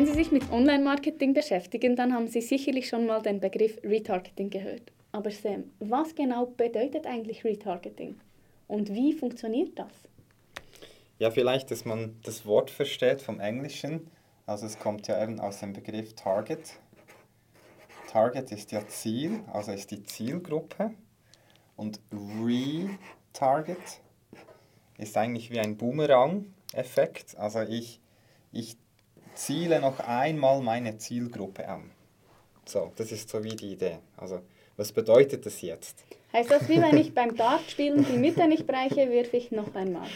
Wenn Sie sich mit Online-Marketing beschäftigen, dann haben Sie sicherlich schon mal den Begriff Retargeting gehört. Aber Sam, was genau bedeutet eigentlich Retargeting? Und wie funktioniert das? Ja, vielleicht, dass man das Wort versteht vom Englischen. Also es kommt ja eben aus dem Begriff Target. Target ist ja Ziel, also ist die Zielgruppe. Und Retarget ist eigentlich wie ein Boomerang-Effekt. Also ich, ich ziele noch einmal meine Zielgruppe an. So, das ist so wie die Idee. Also, was bedeutet das jetzt? Heißt das, wie wenn ich beim Dartspielen die Mitte nicht bereiche, wirf ich noch einmal?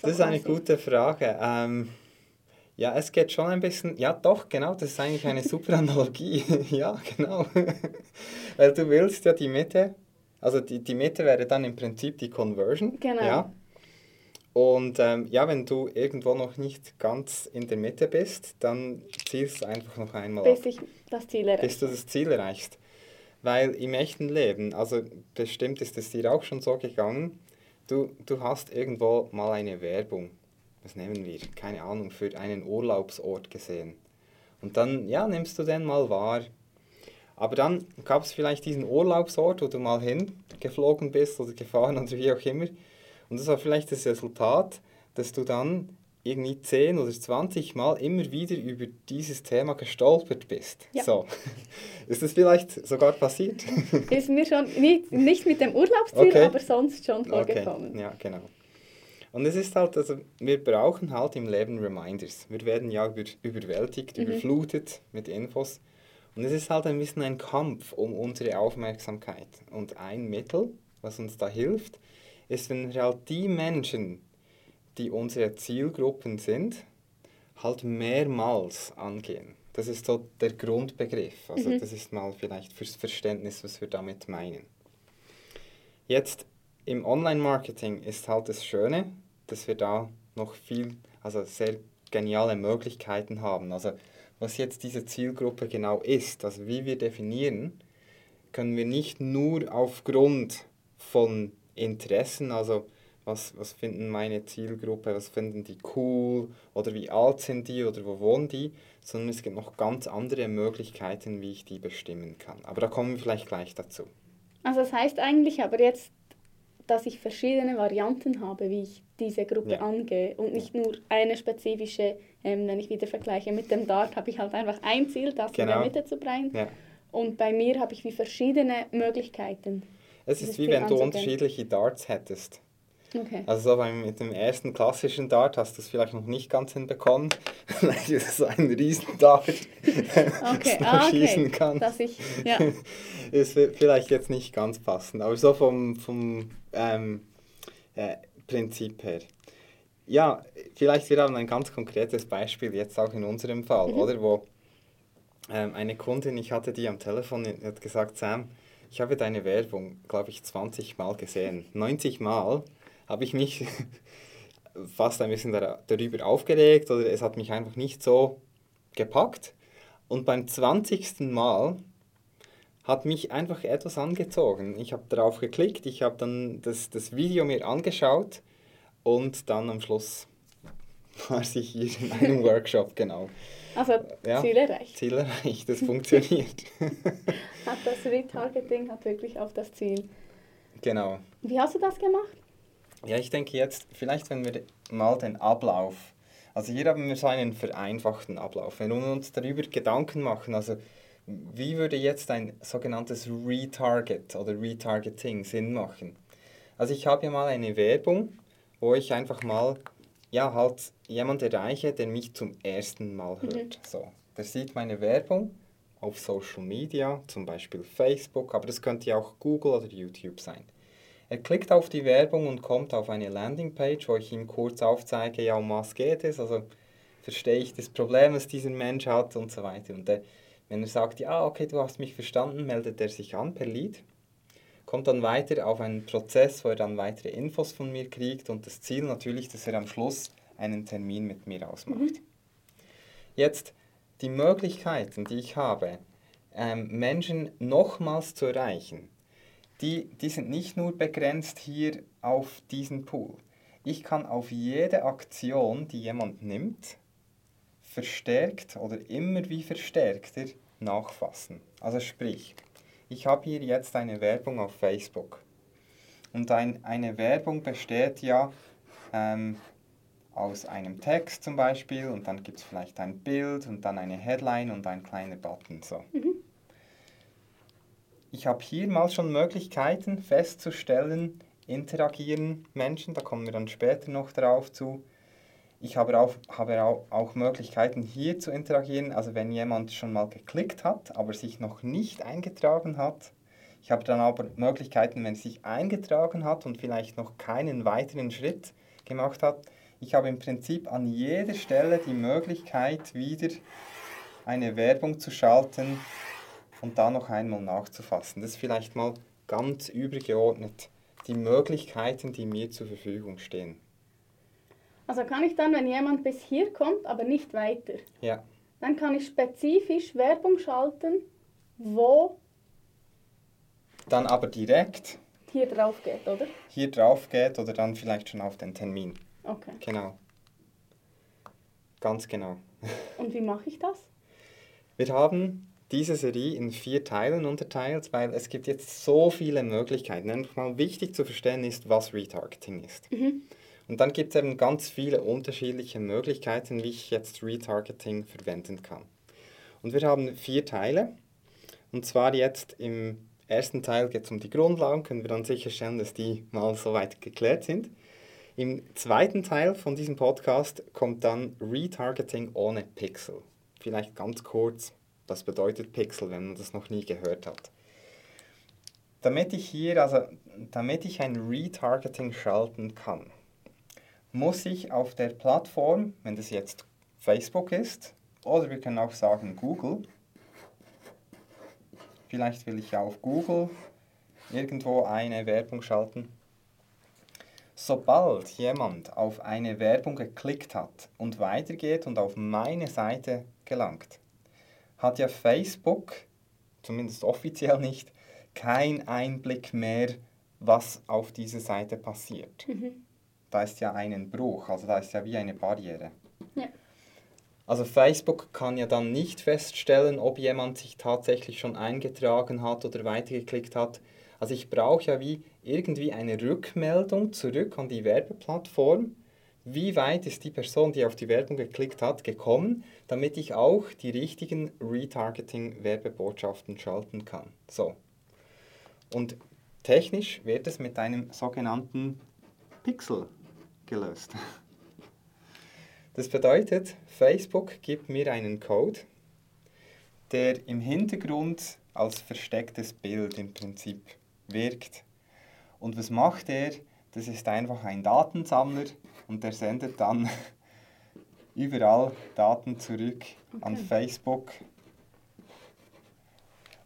So das ist eine gute Frage. Ähm, ja, es geht schon ein bisschen, ja doch, genau, das ist eigentlich eine super Analogie. ja, genau. Weil du willst ja die Mitte, also die, die Mitte wäre dann im Prinzip die Conversion. Genau. Ja? Und ähm, ja, wenn du irgendwo noch nicht ganz in der Mitte bist, dann zielst du einfach noch einmal Bis ab. ich das Ziel erreiche. Bis du das Ziel erreichst. Weil im echten Leben, also bestimmt ist es dir auch schon so gegangen, du, du hast irgendwo mal eine Werbung, was nehmen wir, keine Ahnung, für einen Urlaubsort gesehen. Und dann, ja, nimmst du den mal wahr. Aber dann gab es vielleicht diesen Urlaubsort, wo du mal hingeflogen bist oder gefahren oder wie auch immer. Und das war vielleicht das Resultat, dass du dann irgendwie 10 oder 20 Mal immer wieder über dieses Thema gestolpert bist. Ja. So. Ist das vielleicht sogar passiert? Ist mir schon nicht, nicht mit dem Urlaubsziel, okay. aber sonst schon vorgekommen. Okay. Ja, genau. Und es ist halt, also wir brauchen halt im Leben Reminders. Wir werden ja über, überwältigt, mhm. überflutet mit Infos. Und es ist halt ein bisschen ein Kampf um unsere Aufmerksamkeit. Und ein Mittel, was uns da hilft, ist, wenn wir halt die Menschen, die unsere Zielgruppen sind, halt mehrmals angehen. Das ist so der Grundbegriff. Also mhm. das ist mal vielleicht fürs Verständnis, was wir damit meinen. Jetzt im Online-Marketing ist halt das Schöne, dass wir da noch viel, also sehr geniale Möglichkeiten haben. Also was jetzt diese Zielgruppe genau ist, also wie wir definieren, können wir nicht nur aufgrund von Interessen, also was, was finden meine Zielgruppe, was finden die cool oder wie alt sind die oder wo wohnen die, sondern es gibt noch ganz andere Möglichkeiten, wie ich die bestimmen kann. Aber da kommen wir vielleicht gleich dazu. Also das heißt eigentlich aber jetzt, dass ich verschiedene Varianten habe, wie ich diese Gruppe ja. angehe und nicht nur eine spezifische, ähm, wenn ich wieder vergleiche mit dem Dart, habe ich halt einfach ein Ziel, das genau. in der Mitte zu bringen. Ja. Und bei mir habe ich wie verschiedene Möglichkeiten. Es ist wie wenn du unterschiedliche Darts hättest. Okay. Also so mit dem ersten klassischen Dart hast du es vielleicht noch nicht ganz hinbekommen, weil es so ein riesen Dart okay. ah, okay. schießen kann. Dass ich, ja. ist vielleicht jetzt nicht ganz passend, aber so vom, vom ähm, äh, Prinzip her. Ja, vielleicht wir haben ein ganz konkretes Beispiel jetzt auch in unserem Fall, mhm. oder wo ähm, eine Kundin, ich hatte die am Telefon, hat gesagt, Sam, ich habe deine Werbung, glaube ich, 20 Mal gesehen. 90 Mal habe ich mich fast ein bisschen darüber aufgeregt oder es hat mich einfach nicht so gepackt. Und beim 20. Mal hat mich einfach etwas angezogen. Ich habe darauf geklickt, ich habe dann das, das Video mir angeschaut und dann am Schluss war sie hier in einem Workshop, genau. Also ja, Ziel erreicht. Ziel erreicht, das funktioniert. hat das Retargeting hat wirklich auf das Ziel. Genau. Wie hast du das gemacht? Ja, ich denke jetzt, vielleicht wenn wir mal den Ablauf, also hier haben wir so einen vereinfachten Ablauf. Wenn wir uns darüber Gedanken machen, also wie würde jetzt ein sogenanntes Retarget oder Retargeting Sinn machen? Also ich habe ja mal eine Werbung, wo ich einfach mal ja, halt jemand erreiche, der mich zum ersten Mal hört. Mhm. So, der sieht meine Werbung auf Social Media, zum Beispiel Facebook, aber das könnte ja auch Google oder YouTube sein. Er klickt auf die Werbung und kommt auf eine Landingpage, wo ich ihm kurz aufzeige, ja, um was geht es, also verstehe ich das Problem, das dieser Mensch hat und so weiter. Und der, wenn er sagt, ja, okay, du hast mich verstanden, meldet er sich an per Lead kommt dann weiter auf einen Prozess, wo er dann weitere Infos von mir kriegt und das Ziel natürlich, dass er am Schluss einen Termin mit mir ausmacht. Mhm. Jetzt die Möglichkeiten, die ich habe, ähm, Menschen nochmals zu erreichen, die, die sind nicht nur begrenzt hier auf diesen Pool. Ich kann auf jede Aktion, die jemand nimmt, verstärkt oder immer wie verstärkter nachfassen. Also sprich, ich habe hier jetzt eine Werbung auf Facebook. Und ein, eine Werbung besteht ja ähm, aus einem Text zum Beispiel und dann gibt es vielleicht ein Bild und dann eine Headline und ein kleiner Button. So. Mhm. Ich habe hier mal schon Möglichkeiten festzustellen, interagieren Menschen, da kommen wir dann später noch darauf zu. Ich habe auch, habe auch, Möglichkeiten hier zu interagieren, also wenn jemand schon mal geklickt hat, aber sich noch nicht eingetragen hat. Ich habe dann aber Möglichkeiten, wenn er sich eingetragen hat und vielleicht noch keinen weiteren Schritt gemacht hat. Ich habe im Prinzip an jeder Stelle die Möglichkeit, wieder eine Werbung zu schalten und da noch einmal nachzufassen. Das ist vielleicht mal ganz übergeordnet die Möglichkeiten, die mir zur Verfügung stehen. Also kann ich dann, wenn jemand bis hier kommt, aber nicht weiter, ja. dann kann ich spezifisch Werbung schalten, wo dann aber direkt hier drauf geht, oder? Hier drauf geht oder dann vielleicht schon auf den Termin. Okay. Genau. Ganz genau. Und wie mache ich das? Wir haben diese Serie in vier Teilen unterteilt, weil es gibt jetzt so viele Möglichkeiten. Einfach mal wichtig zu verstehen ist, was Retargeting ist. Mhm. Und dann gibt es eben ganz viele unterschiedliche Möglichkeiten, wie ich jetzt Retargeting verwenden kann. Und wir haben vier Teile. Und zwar jetzt im ersten Teil geht es um die Grundlagen, können wir dann sicherstellen, dass die mal soweit geklärt sind. Im zweiten Teil von diesem Podcast kommt dann Retargeting ohne Pixel. Vielleicht ganz kurz, was bedeutet Pixel, wenn man das noch nie gehört hat. Damit ich hier, also damit ich ein Retargeting schalten kann, muss ich auf der Plattform, wenn das jetzt Facebook ist, oder wir können auch sagen Google, vielleicht will ich auf Google irgendwo eine Werbung schalten, Sobald jemand auf eine Werbung geklickt hat und weitergeht und auf meine Seite gelangt, hat ja Facebook, zumindest offiziell nicht, kein Einblick mehr, was auf dieser Seite passiert. Mhm. Da ist ja ein Bruch, also da ist ja wie eine Barriere. Ja. Also Facebook kann ja dann nicht feststellen, ob jemand sich tatsächlich schon eingetragen hat oder weitergeklickt hat. Also ich brauche ja wie irgendwie eine Rückmeldung zurück an die Werbeplattform. Wie weit ist die Person, die auf die Werbung geklickt hat, gekommen, damit ich auch die richtigen Retargeting-Werbebotschaften schalten kann. So. Und technisch wird es mit einem sogenannten Pixel gelöst. Das bedeutet, Facebook gibt mir einen Code, der im Hintergrund als verstecktes Bild im Prinzip wirkt. Und was macht er? Das ist einfach ein Datensammler und der sendet dann überall Daten zurück okay. an Facebook.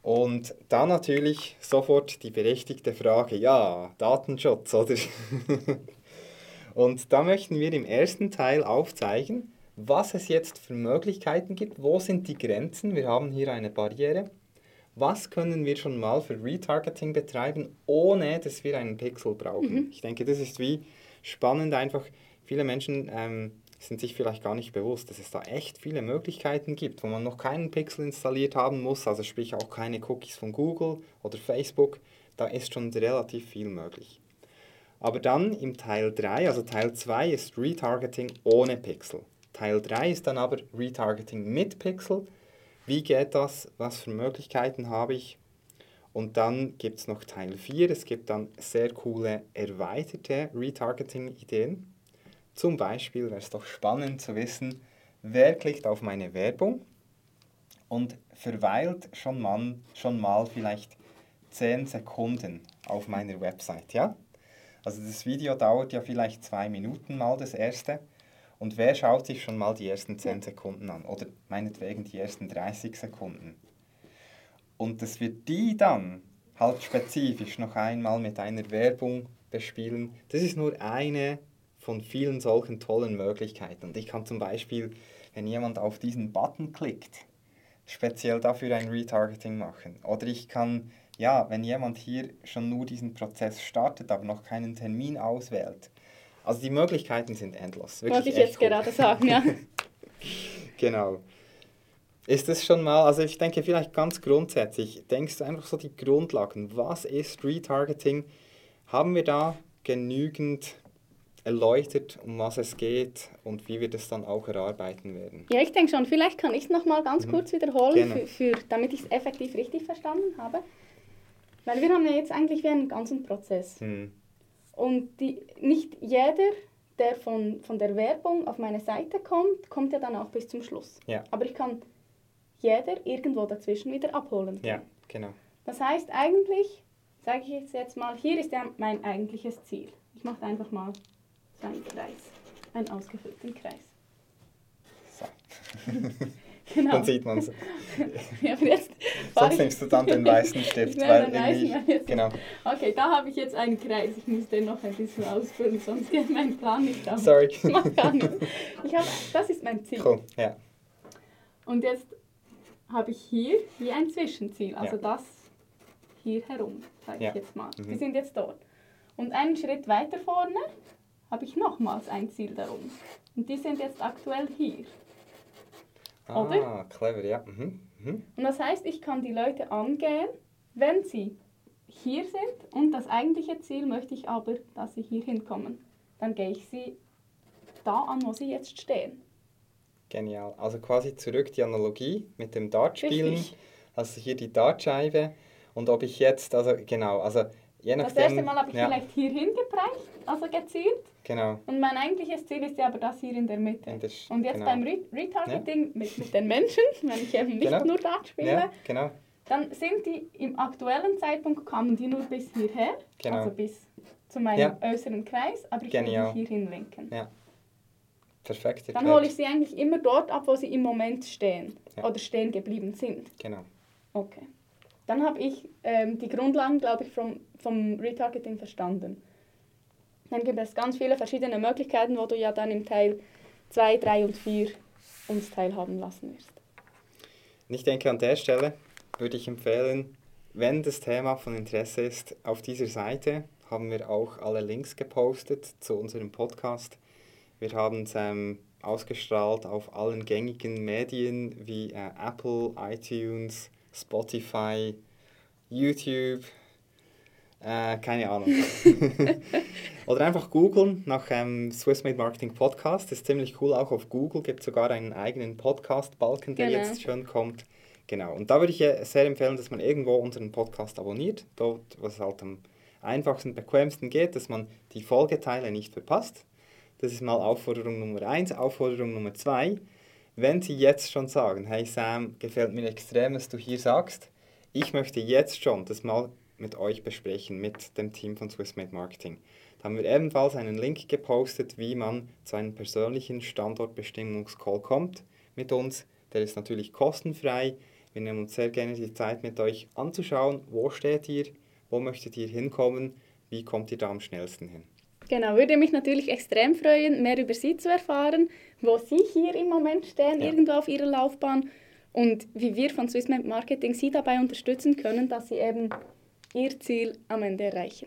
Und dann natürlich sofort die berechtigte Frage, ja, Datenschutz, oder? und da möchten wir im ersten Teil aufzeigen, was es jetzt für Möglichkeiten gibt, wo sind die Grenzen. Wir haben hier eine Barriere was können wir schon mal für Retargeting betreiben, ohne dass wir einen Pixel brauchen. Mhm. Ich denke, das ist wie spannend einfach. Viele Menschen ähm, sind sich vielleicht gar nicht bewusst, dass es da echt viele Möglichkeiten gibt, wo man noch keinen Pixel installiert haben muss, also sprich auch keine Cookies von Google oder Facebook. Da ist schon relativ viel möglich. Aber dann im Teil 3, also Teil 2 ist Retargeting ohne Pixel. Teil 3 ist dann aber Retargeting mit Pixel wie geht das? Was für Möglichkeiten habe ich? Und dann gibt es noch Teil 4. Es gibt dann sehr coole erweiterte Retargeting-Ideen. Zum Beispiel wäre es doch spannend zu wissen, wer klickt auf meine Werbung und verweilt schon mal, schon mal vielleicht 10 Sekunden auf meiner Website. Ja? Also das Video dauert ja vielleicht zwei Minuten mal das erste. Und wer schaut sich schon mal die ersten 10 Sekunden an oder meinetwegen die ersten 30 Sekunden? Und dass wir die dann halt spezifisch noch einmal mit einer Werbung bespielen, das ist nur eine von vielen solchen tollen Möglichkeiten. Und ich kann zum Beispiel, wenn jemand auf diesen Button klickt, speziell dafür ein Retargeting machen. Oder ich kann, ja, wenn jemand hier schon nur diesen Prozess startet, aber noch keinen Termin auswählt, also die Möglichkeiten sind endlos. Wollte ich jetzt gut. gerade sagen, ja. Genau. Ist das schon mal, also ich denke vielleicht ganz grundsätzlich, denkst du einfach so die Grundlagen, was ist Retargeting? Haben wir da genügend erläutert, um was es geht und wie wir das dann auch erarbeiten werden? Ja, ich denke schon. Vielleicht kann ich es nochmal ganz mhm. kurz wiederholen, für, für, damit ich es effektiv richtig verstanden habe. Weil wir haben ja jetzt eigentlich wie einen ganzen Prozess. Mhm. Und die, nicht jeder, der von, von der Werbung auf meine Seite kommt, kommt ja dann auch bis zum Schluss. Ja. Aber ich kann jeder irgendwo dazwischen wieder abholen. Ja, genau. Das heißt eigentlich, sage ich jetzt mal, hier ist ja mein eigentliches Ziel. Ich mache einfach mal so einen Kreis, einen ausgefüllten Kreis. So. genau. Dann sieht man es. ja, Sonst nimmst du dann den weißen Stift. weil weißen, jetzt, genau. Okay, da habe ich jetzt einen Kreis. Ich muss den noch ein bisschen ausfüllen, sonst geht mein Plan nicht auf. Sorry. Ich mach gar nichts. Ich hab, das ist mein Ziel. Cool, ja. Und jetzt habe ich hier wie ein Zwischenziel, also ja. das hier herum, sage ja. ich jetzt mal. Mhm. Die sind jetzt dort. Und einen Schritt weiter vorne habe ich nochmals ein Ziel darum. Und die sind jetzt aktuell hier. Ah, Oder? clever, ja. Mhm. Mhm. Und das heißt, ich kann die Leute angehen, wenn sie hier sind und das eigentliche Ziel möchte ich aber, dass sie hier hinkommen. Dann gehe ich sie da an, wo sie jetzt stehen. Genial. Also quasi zurück die Analogie mit dem Dartspielen. Also hier die Dartscheibe. Und ob ich jetzt, also genau, also je nachdem... Das erste Mal habe ich ja. vielleicht hier hingebracht, also gezielt. Genau. Und mein eigentliches Ziel ist ja aber das hier in der Mitte. Und, das, und jetzt genau. beim Re Retargeting ja. mit, mit den Menschen, wenn ich eben nicht genau. nur Dart spiele, ja, genau. dann sind die im aktuellen Zeitpunkt, kamen die nur bis hierher, genau. also bis zu meinem äußeren Kreis, aber ich Genial. will mich hier hinlenken. Ja. Perfekt. Erklärt. Dann hole ich sie eigentlich immer dort ab, wo sie im Moment stehen oder stehen geblieben sind. Genau. Okay. Dann habe ich ähm, die Grundlagen, glaube ich, vom, vom Retargeting verstanden. Dann gibt es ganz viele verschiedene Möglichkeiten, wo du ja dann im Teil 2, 3 und 4 uns teilhaben lassen wirst. Ich denke, an der Stelle würde ich empfehlen, wenn das Thema von Interesse ist, auf dieser Seite haben wir auch alle Links gepostet zu unserem Podcast. Wir haben es ähm, ausgestrahlt auf allen gängigen Medien wie äh, Apple, iTunes, Spotify, YouTube, äh, keine Ahnung. Oder einfach googeln nach ähm, Swiss Made Marketing Podcast. Ist ziemlich cool. Auch auf Google gibt es sogar einen eigenen Podcast-Balken, der genau. jetzt schon kommt. Genau. Und da würde ich sehr empfehlen, dass man irgendwo unseren Podcast abonniert. Dort, was halt am einfachsten, bequemsten geht, dass man die Folgeteile nicht verpasst. Das ist mal Aufforderung Nummer eins. Aufforderung Nummer zwei. Wenn Sie jetzt schon sagen, hey Sam, gefällt mir extrem, was du hier sagst, ich möchte jetzt schon das mal mit euch besprechen, mit dem Team von Swissmade Marketing. Da haben wir ebenfalls einen Link gepostet, wie man zu einem persönlichen Standortbestimmungscall kommt mit uns. Der ist natürlich kostenfrei. Wir nehmen uns sehr gerne die Zeit mit euch anzuschauen, wo steht ihr, wo möchtet ihr hinkommen, wie kommt ihr da am schnellsten hin. Genau, würde mich natürlich extrem freuen, mehr über Sie zu erfahren, wo Sie hier im Moment stehen, ja. irgendwo auf Ihrer Laufbahn und wie wir von Swissmap Marketing Sie dabei unterstützen können, dass Sie eben Ihr Ziel am Ende erreichen.